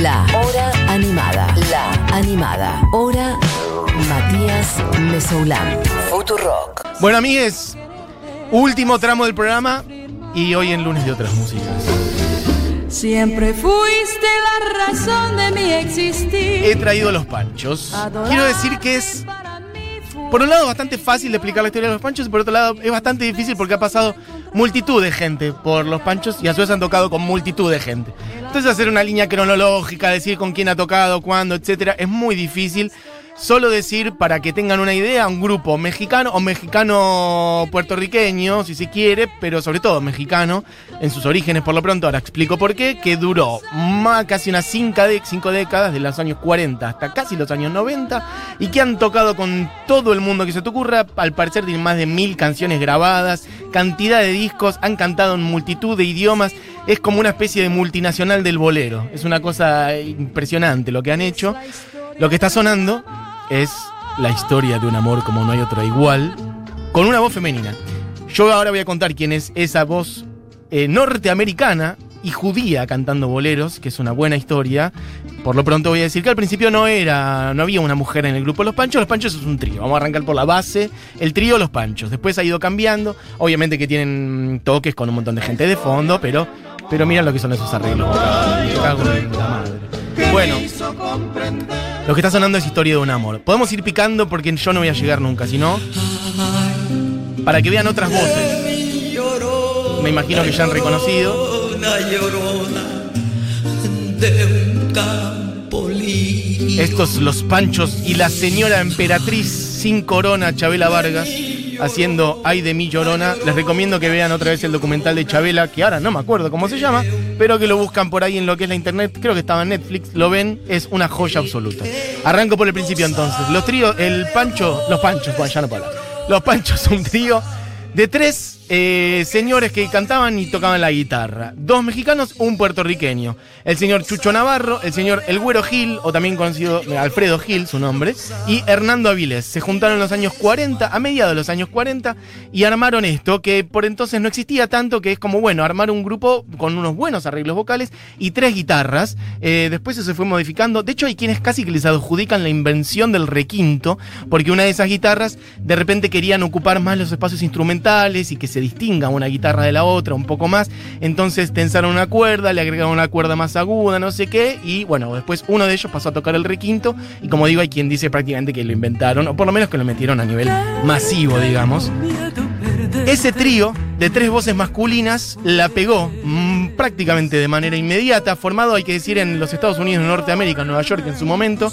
La Hora Animada. La Animada. Hora Matías Mesoulán. Futurock. Bueno, amigues, último tramo del programa y hoy en lunes de otras músicas. Siempre fuiste la razón de mi existir. He traído los panchos. Quiero decir que es, por un lado, bastante fácil de explicar la historia de los panchos y por otro lado, es bastante difícil porque ha pasado multitud de gente por los panchos y a su vez han tocado con multitud de gente. Entonces, hacer una línea cronológica, decir con quién ha tocado, cuándo, etcétera, es muy difícil. Solo decir, para que tengan una idea, un grupo mexicano o mexicano puertorriqueño, si se quiere, pero sobre todo mexicano, en sus orígenes por lo pronto, ahora explico por qué, que duró más, casi unas cinco, cinco décadas, de los años 40 hasta casi los años 90, y que han tocado con todo el mundo que se te ocurra, al parecer tienen más de mil canciones grabadas, cantidad de discos, han cantado en multitud de idiomas, es como una especie de multinacional del bolero, es una cosa impresionante lo que han hecho. Lo que está sonando es la historia de un amor como no hay otra igual, con una voz femenina. Yo ahora voy a contar quién es esa voz eh, norteamericana y judía cantando boleros, que es una buena historia. Por lo pronto voy a decir que al principio no era, no había una mujer en el grupo Los Panchos. Los Panchos es un trío. Vamos a arrancar por la base. El trío Los Panchos. Después ha ido cambiando. Obviamente que tienen toques con un montón de gente de fondo, pero, pero mira lo que son esos arreglos. Bueno, lo que está sonando es historia de un amor. Podemos ir picando porque yo no voy a llegar nunca, sino para que vean otras voces. Me imagino que ya han reconocido. Estos los panchos y la señora emperatriz sin corona, Chabela Vargas, haciendo Ay de mi llorona. Les recomiendo que vean otra vez el documental de Chabela, que ahora no me acuerdo cómo se llama, pero que lo buscan por ahí en lo que es la internet. Creo que estaba en Netflix, lo ven, es una joya absoluta. Arranco por el principio entonces. Los tríos, el pancho, los panchos, bueno, ya no hablar. Los panchos son un trío de tres eh, señores que cantaban y tocaban la guitarra. Dos mexicanos, un puertorriqueño. El señor Chucho Navarro, el señor El Güero Gil, o también conocido eh, Alfredo Gil, su nombre, y Hernando Avilés. Se juntaron en los años 40, a mediados de los años 40, y armaron esto, que por entonces no existía tanto, que es como, bueno, armar un grupo con unos buenos arreglos vocales y tres guitarras. Eh, después eso se fue modificando. De hecho, hay quienes casi que les adjudican la invención del requinto, porque una de esas guitarras de repente querían ocupar más los espacios instrumentales y que se distinga una guitarra de la otra un poco más. Entonces tensaron una cuerda, le agregaron una cuerda más aguda, no sé qué, y bueno, después uno de ellos pasó a tocar el requinto, y como digo, hay quien dice prácticamente que lo inventaron, o por lo menos que lo metieron a nivel masivo, digamos. Ese trío de tres voces masculinas la pegó mm, prácticamente de manera inmediata, formado, hay que decir, en los Estados Unidos, en Norteamérica, en Nueva York en su momento,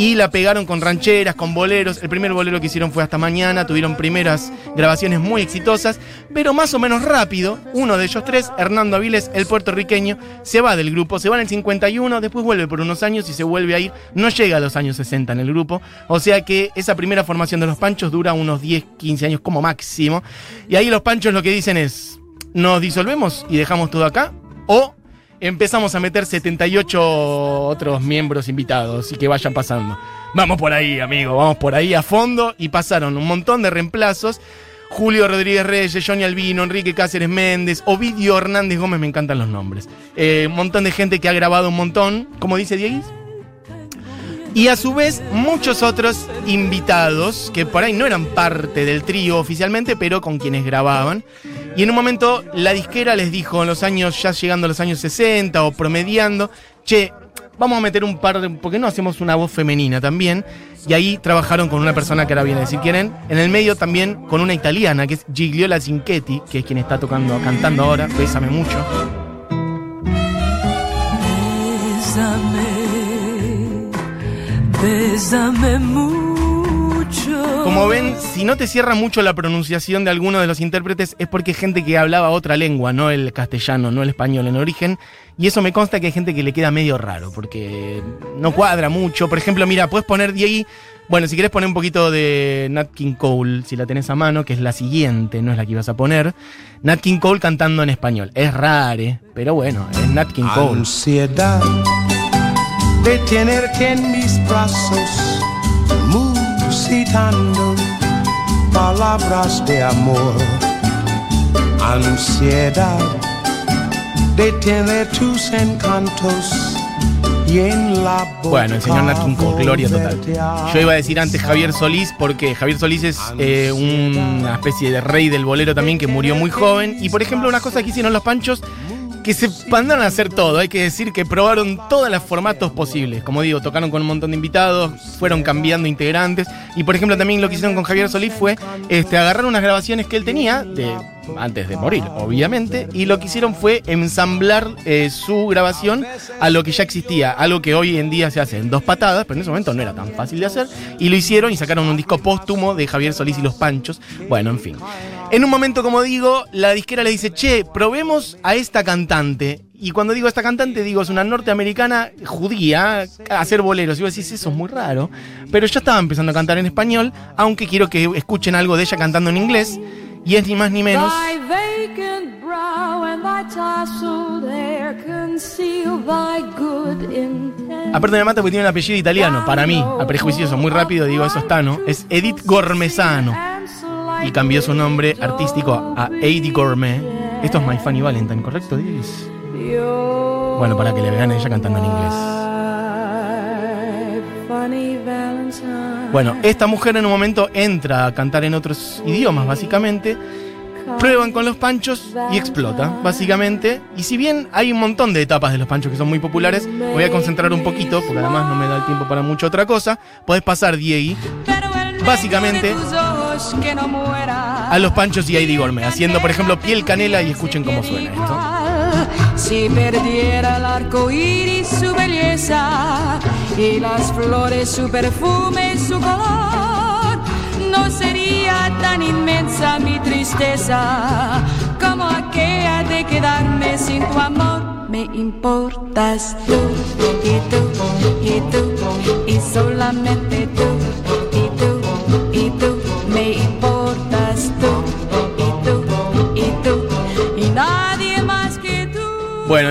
y la pegaron con rancheras, con boleros. El primer bolero que hicieron fue hasta mañana, tuvieron primeras grabaciones muy exitosas, pero más o menos rápido, uno de ellos tres, Hernando Aviles, el puertorriqueño, se va del grupo, se va en el 51, después vuelve por unos años y se vuelve a ir, no llega a los años 60 en el grupo, o sea que esa primera formación de los Panchos dura unos 10, 15 años como máximo, y ahí los Panchos lo que dicen es, nos disolvemos y dejamos todo acá, o empezamos a meter 78 otros miembros invitados y que vayan pasando. Vamos por ahí, amigo, vamos por ahí a fondo y pasaron un montón de reemplazos. Julio Rodríguez Reyes, Johnny Albino, Enrique Cáceres Méndez, Ovidio Hernández Gómez, me encantan los nombres. Eh, un montón de gente que ha grabado un montón, como dice Dieguis. Y a su vez, muchos otros invitados que por ahí no eran parte del trío oficialmente, pero con quienes grababan. Y en un momento la disquera les dijo, en los años, ya llegando a los años 60 o promediando, che, vamos a meter un par de. ¿Por qué no hacemos una voz femenina también? Y ahí trabajaron con una persona que ahora viene quién es. En el medio también con una italiana, que es Gigliola Zinchetti, que es quien está tocando, cantando ahora, Bésame mucho. Bésame, bésame mucho. Como ven, si no te cierra mucho la pronunciación de alguno de los intérpretes es porque es gente que hablaba otra lengua, no el castellano, no el español en origen. Y eso me consta que hay gente que le queda medio raro, porque no cuadra mucho. Por ejemplo, mira, puedes poner ahí. Bueno, si quieres poner un poquito de Nat King Cole, si la tenés a mano, que es la siguiente, no es la que ibas a poner. Nat King Cole cantando en español. Es rare, pero bueno, es Nat King Cole. Ansiedad de tenerte en mis brazos, palabras de amor. Ansiedad de tener tus encantos y en la boca Bueno, el señor Nat King Cole, gloria total. Yo iba a decir antes Javier Solís, porque Javier Solís es eh, una especie de rey del bolero también que murió muy joven. Y por ejemplo, una cosa que hicieron los panchos, que se mandaron a hacer todo. Hay que decir que probaron todos los formatos posibles. Como digo, tocaron con un montón de invitados, fueron cambiando integrantes. Y por ejemplo, también lo que hicieron con Javier Solís fue este, agarrar unas grabaciones que él tenía de antes de morir, obviamente, y lo que hicieron fue ensamblar eh, su grabación a lo que ya existía, algo que hoy en día se hace en dos patadas, pero en ese momento no era tan fácil de hacer, y lo hicieron y sacaron un disco póstumo de Javier Solís y los Panchos. Bueno, en fin. En un momento, como digo, la disquera le dice, che, probemos a esta cantante. Y cuando digo esta cantante, digo, es una norteamericana judía a hacer boleros. Y vos decís, eso es muy raro. Pero yo estaba empezando a cantar en español, aunque quiero que escuchen algo de ella cantando en inglés. Y es ni más ni menos. Aparte me mata porque tiene un apellido italiano, para mí, a prejuicioso, muy rápido digo, eso está, ¿no? Es Edith Gormesano. Y cambió su nombre artístico a Edith Gourmet. Esto es My Funny Valentine, ¿correcto, Digis? Bueno, para que le vean a ella cantando en inglés. Bueno, esta mujer en un momento entra a cantar en otros idiomas, básicamente. Prueban con los panchos y explota, básicamente. Y si bien hay un montón de etapas de los panchos que son muy populares, me voy a concentrar un poquito, porque además no me da el tiempo para mucha otra cosa. Podés pasar, Diegui, Básicamente, ojos que no muera. a los panchos y a Eddie Gourmet, haciendo, por ejemplo, piel canela y escuchen cómo suena esto. Si perdiera el arco iris su belleza y las flores su perfume y su color, no sería tan inmensa mi tristeza como aquella de quedarme sin tu amor. Me importas tú y tú y tú y solamente tú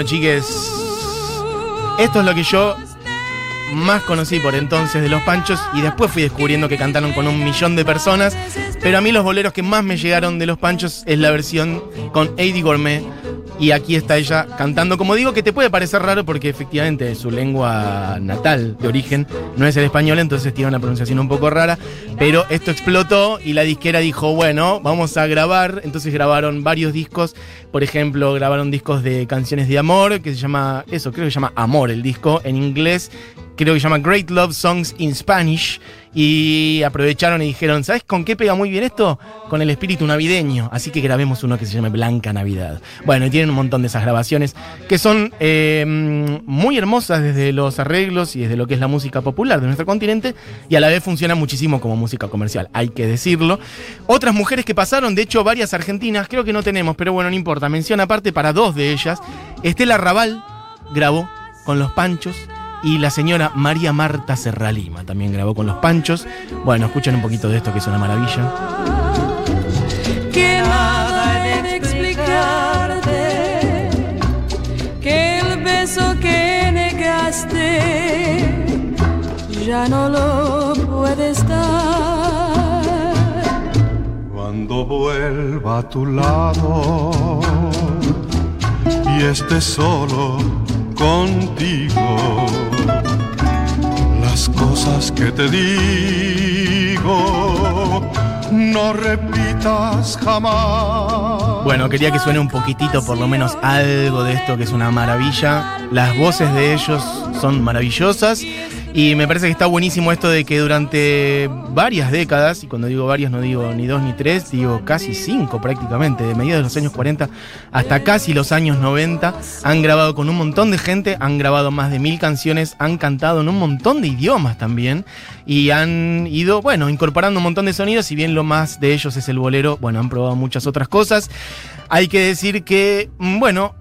chiques, esto es lo que yo más conocí por entonces de los Panchos y después fui descubriendo que cantaron con un millón de personas, pero a mí los boleros que más me llegaron de los Panchos es la versión con Eddie Gourmet y aquí está ella cantando, como digo, que te puede parecer raro porque efectivamente su lengua natal de origen no es el español, entonces tiene una pronunciación un poco rara, pero esto explotó y la disquera dijo, bueno, vamos a grabar, entonces grabaron varios discos, por ejemplo, grabaron discos de canciones de amor, que se llama, eso, creo que se llama Amor el disco, en inglés, creo que se llama Great Love Songs in Spanish. Y aprovecharon y dijeron, ¿sabes con qué pega muy bien esto? Con el espíritu navideño. Así que grabemos uno que se llame Blanca Navidad. Bueno, y tienen un montón de esas grabaciones que son eh, muy hermosas desde los arreglos y desde lo que es la música popular de nuestro continente. Y a la vez funcionan muchísimo como música comercial, hay que decirlo. Otras mujeres que pasaron, de hecho varias argentinas, creo que no tenemos, pero bueno, no importa. Mención aparte para dos de ellas. Estela Raval grabó con los Panchos y la señora María Marta Serralima también grabó con los Panchos. Bueno, escuchen un poquito de esto que es una maravilla. que nada de explicarte, que el beso que negaste ya no lo puedes dar. Cuando vuelva a tu lado y esté solo contigo, las cosas que te digo no repitas jamás. Bueno, quería que suene un poquitito, por lo menos algo de esto que es una maravilla. Las voces de ellos son maravillosas. Y me parece que está buenísimo esto de que durante varias décadas, y cuando digo varias no digo ni dos ni tres, digo casi cinco prácticamente, de mediados de los años 40 hasta casi los años 90, han grabado con un montón de gente, han grabado más de mil canciones, han cantado en un montón de idiomas también, y han ido, bueno, incorporando un montón de sonidos, si bien lo más de ellos es el bolero, bueno, han probado muchas otras cosas. Hay que decir que, mm, bueno,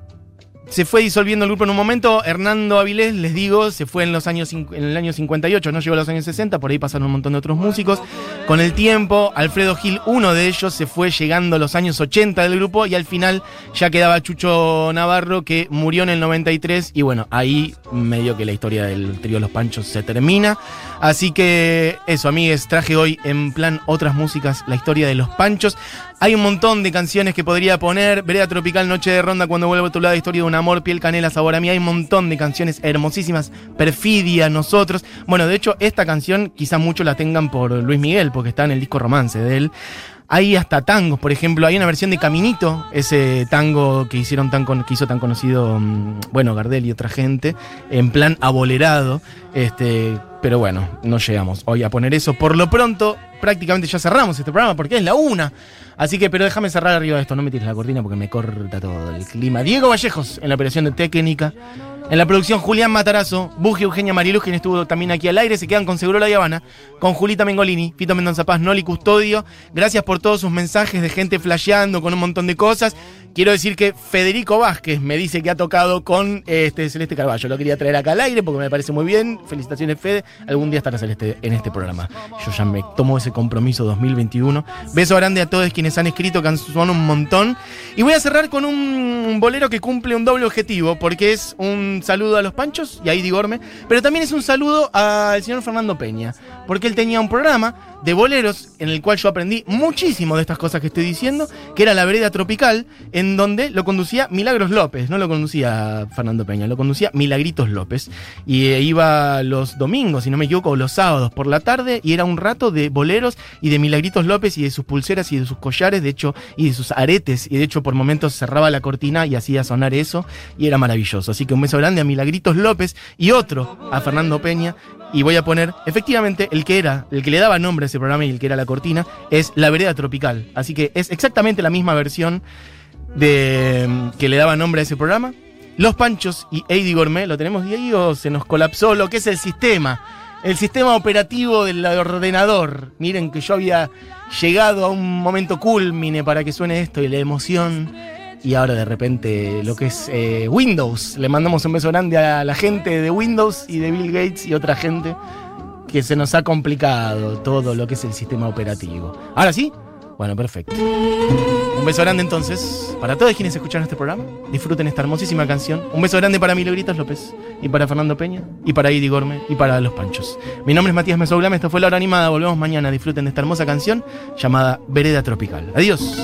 se fue disolviendo el grupo en un momento. Hernando Avilés, les digo, se fue en, los años, en el año 58, no llegó a los años 60, por ahí pasaron un montón de otros músicos. Con el tiempo, Alfredo Gil, uno de ellos, se fue llegando a los años 80 del grupo y al final ya quedaba Chucho Navarro, que murió en el 93. Y bueno, ahí medio que la historia del trío Los Panchos se termina. Así que eso, amigues, traje hoy en plan otras músicas la historia de Los Panchos. Hay un montón de canciones que podría poner. Vereda Tropical, Noche de Ronda, cuando vuelvo a tu lado, historia de un amor, piel, canela, sabor a mí. Hay un montón de canciones hermosísimas. Perfidia, nosotros. Bueno, de hecho, esta canción quizá muchos la tengan por Luis Miguel, porque está en el disco romance de él. Hay hasta tangos, por ejemplo, hay una versión de Caminito, ese tango que hicieron tan que hizo tan conocido, mm, bueno, Gardel y otra gente, en plan abolerado, este, pero bueno, no llegamos hoy a poner eso. Por lo pronto, prácticamente ya cerramos este programa porque es la una. Así que, pero déjame cerrar arriba de esto, no me tires la cortina porque me corta todo el clima. Diego Vallejos en la operación de técnica. En la producción, Julián Matarazo, Buji Eugenia Mariluz, quien estuvo también aquí al aire. Se quedan con Seguro La Habana, con Julita Mengolini, Fito Mendoza Paz, Noli Custodio. Gracias por todos sus mensajes de gente flasheando con un montón de cosas. Quiero decir que Federico Vázquez me dice que ha tocado con este Celeste Carballo. Lo quería traer acá al aire porque me parece muy bien. Felicitaciones, Fede. Algún día estará Celeste en este programa. Yo ya me tomo ese compromiso 2021. Beso grande a todos quienes han escrito, que han un montón. Y voy a cerrar con un bolero que cumple un doble objetivo, porque es un saludo a los Panchos y a Idi Gorme, pero también es un saludo al señor Fernando Peña, porque él tenía un programa de boleros en el cual yo aprendí muchísimo de estas cosas que estoy diciendo, que era La Vereda Tropical, en donde lo conducía Milagros López, no lo conducía Fernando Peña, lo conducía Milagritos López. Y eh, iba los domingos, si no me equivoco, los sábados por la tarde, y era un rato de boleros y de Milagritos López y de sus pulseras y de sus collares, de hecho, y de sus aretes, y de hecho por momentos cerraba la cortina y hacía sonar eso, y era maravilloso. Así que un beso grande a Milagritos López y otro a Fernando Peña, y voy a poner, efectivamente, el que era, el que le daba nombre a ese programa y el que era la cortina, es La Vereda Tropical. Así que es exactamente la misma versión de que le daba nombre a ese programa. Los Panchos y Eddie Gourmet, ¿lo tenemos de ahí o se nos colapsó lo que es el sistema? El sistema operativo del ordenador. Miren que yo había llegado a un momento culmine para que suene esto y la emoción y ahora de repente lo que es eh, Windows. Le mandamos un beso grande a la gente de Windows y de Bill Gates y otra gente que se nos ha complicado todo lo que es el sistema operativo. Ahora sí, bueno, perfecto. Un beso grande entonces para todos quienes escuchan este programa. Disfruten esta hermosísima canción. Un beso grande para Milagritos López y para Fernando Peña y para Idi Gorme y para Los Panchos. Mi nombre es Matías Mesoglame, esto fue La Hora Animada. Volvemos mañana. Disfruten de esta hermosa canción llamada Vereda Tropical. Adiós.